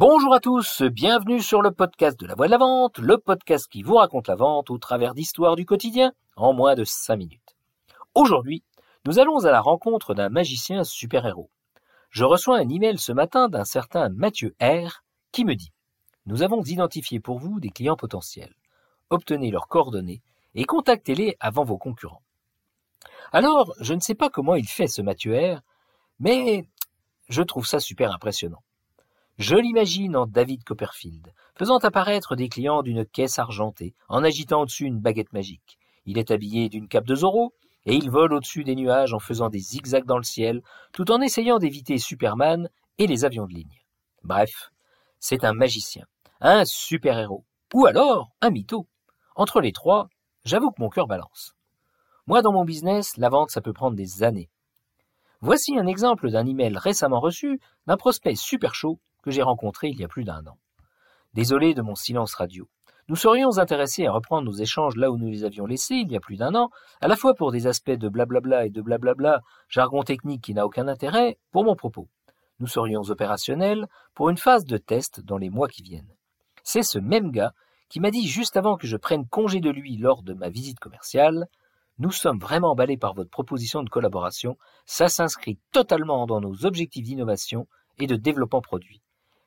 Bonjour à tous, bienvenue sur le podcast de la voix de la vente, le podcast qui vous raconte la vente au travers d'histoires du quotidien en moins de 5 minutes. Aujourd'hui, nous allons à la rencontre d'un magicien super-héros. Je reçois un email ce matin d'un certain Mathieu R qui me dit Nous avons identifié pour vous des clients potentiels. Obtenez leurs coordonnées et contactez-les avant vos concurrents. Alors, je ne sais pas comment il fait ce Mathieu R, mais je trouve ça super impressionnant. Je l'imagine en David Copperfield, faisant apparaître des clients d'une caisse argentée, en agitant au-dessus une baguette magique. Il est habillé d'une cape de Zorro, et il vole au-dessus des nuages en faisant des zigzags dans le ciel, tout en essayant d'éviter Superman et les avions de ligne. Bref, c'est un magicien, un super-héros, ou alors un mytho. Entre les trois, j'avoue que mon cœur balance. Moi, dans mon business, la vente, ça peut prendre des années. Voici un exemple d'un email récemment reçu d'un prospect super chaud que j'ai rencontré il y a plus d'un an. Désolé de mon silence radio. Nous serions intéressés à reprendre nos échanges là où nous les avions laissés il y a plus d'un an, à la fois pour des aspects de blablabla et de blablabla, jargon technique qui n'a aucun intérêt, pour mon propos. Nous serions opérationnels pour une phase de test dans les mois qui viennent. C'est ce même gars qui m'a dit juste avant que je prenne congé de lui lors de ma visite commerciale, nous sommes vraiment emballés par votre proposition de collaboration, ça s'inscrit totalement dans nos objectifs d'innovation et de développement produit.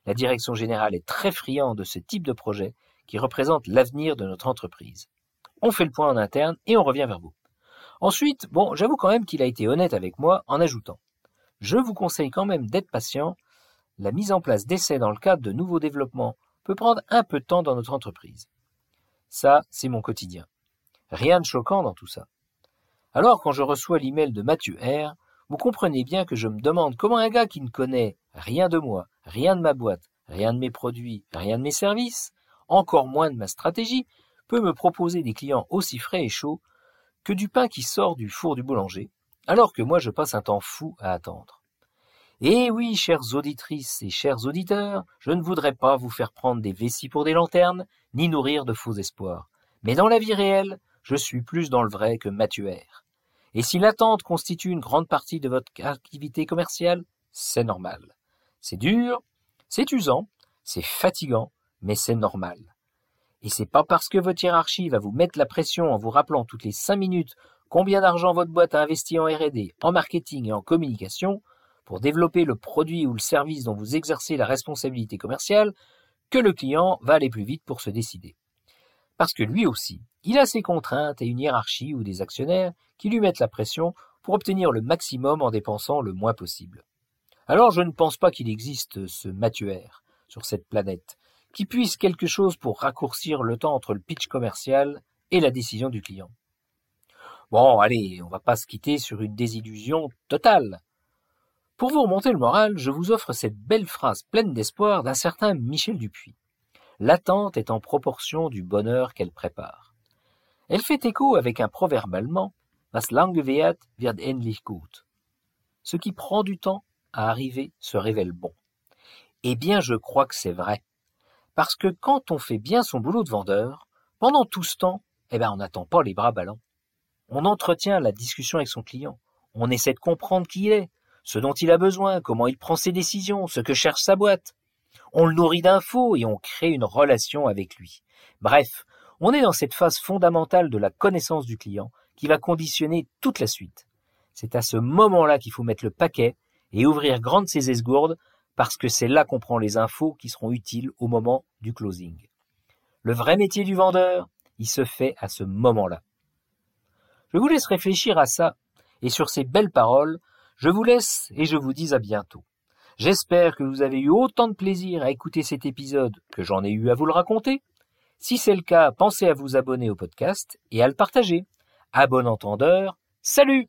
La direction générale est très friande de ce type de projet qui représente l'avenir de notre entreprise. On fait le point en interne et on revient vers vous. Ensuite, bon, j'avoue quand même qu'il a été honnête avec moi en ajoutant Je vous conseille quand même d'être patient. La mise en place d'essais dans le cadre de nouveaux développements peut prendre un peu de temps dans notre entreprise. Ça, c'est mon quotidien. Rien de choquant dans tout ça. Alors, quand je reçois l'email de Mathieu R, vous comprenez bien que je me demande comment un gars qui ne connaît rien de moi, rien de ma boîte, rien de mes produits, rien de mes services, encore moins de ma stratégie, peut me proposer des clients aussi frais et chauds que du pain qui sort du four du boulanger, alors que moi je passe un temps fou à attendre. Et oui, chères auditrices et chers auditeurs, je ne voudrais pas vous faire prendre des vessies pour des lanternes, ni nourrir de faux espoirs. Mais dans la vie réelle, je suis plus dans le vrai que R. Et si l'attente constitue une grande partie de votre activité commerciale, c'est normal. C'est dur, c'est usant, c'est fatigant, mais c'est normal. Et c'est pas parce que votre hiérarchie va vous mettre la pression en vous rappelant toutes les cinq minutes combien d'argent votre boîte a investi en R&D, en marketing et en communication pour développer le produit ou le service dont vous exercez la responsabilité commerciale que le client va aller plus vite pour se décider. Parce que lui aussi, il a ses contraintes et une hiérarchie ou des actionnaires qui lui mettent la pression pour obtenir le maximum en dépensant le moins possible. Alors je ne pense pas qu'il existe ce Mathieu sur cette planète qui puisse quelque chose pour raccourcir le temps entre le pitch commercial et la décision du client. Bon, allez, on va pas se quitter sur une désillusion totale. Pour vous remonter le moral, je vous offre cette belle phrase pleine d'espoir d'un certain Michel Dupuis. L'attente est en proportion du bonheur qu'elle prépare. Elle fait écho avec un proverbe allemand, Was lange währt, wird endlich gut. Ce qui prend du temps arriver se révèle bon. Eh bien, je crois que c'est vrai. Parce que quand on fait bien son boulot de vendeur, pendant tout ce temps, eh ben, on n'attend pas les bras ballants. On entretient la discussion avec son client. On essaie de comprendre qui il est, ce dont il a besoin, comment il prend ses décisions, ce que cherche sa boîte. On le nourrit d'infos et on crée une relation avec lui. Bref, on est dans cette phase fondamentale de la connaissance du client qui va conditionner toute la suite. C'est à ce moment-là qu'il faut mettre le paquet et ouvrir grande ses esgourdes parce que c'est là qu'on prend les infos qui seront utiles au moment du closing. Le vrai métier du vendeur, il se fait à ce moment-là. Je vous laisse réfléchir à ça et sur ces belles paroles, je vous laisse et je vous dis à bientôt. J'espère que vous avez eu autant de plaisir à écouter cet épisode que j'en ai eu à vous le raconter. Si c'est le cas, pensez à vous abonner au podcast et à le partager. À bon entendeur, salut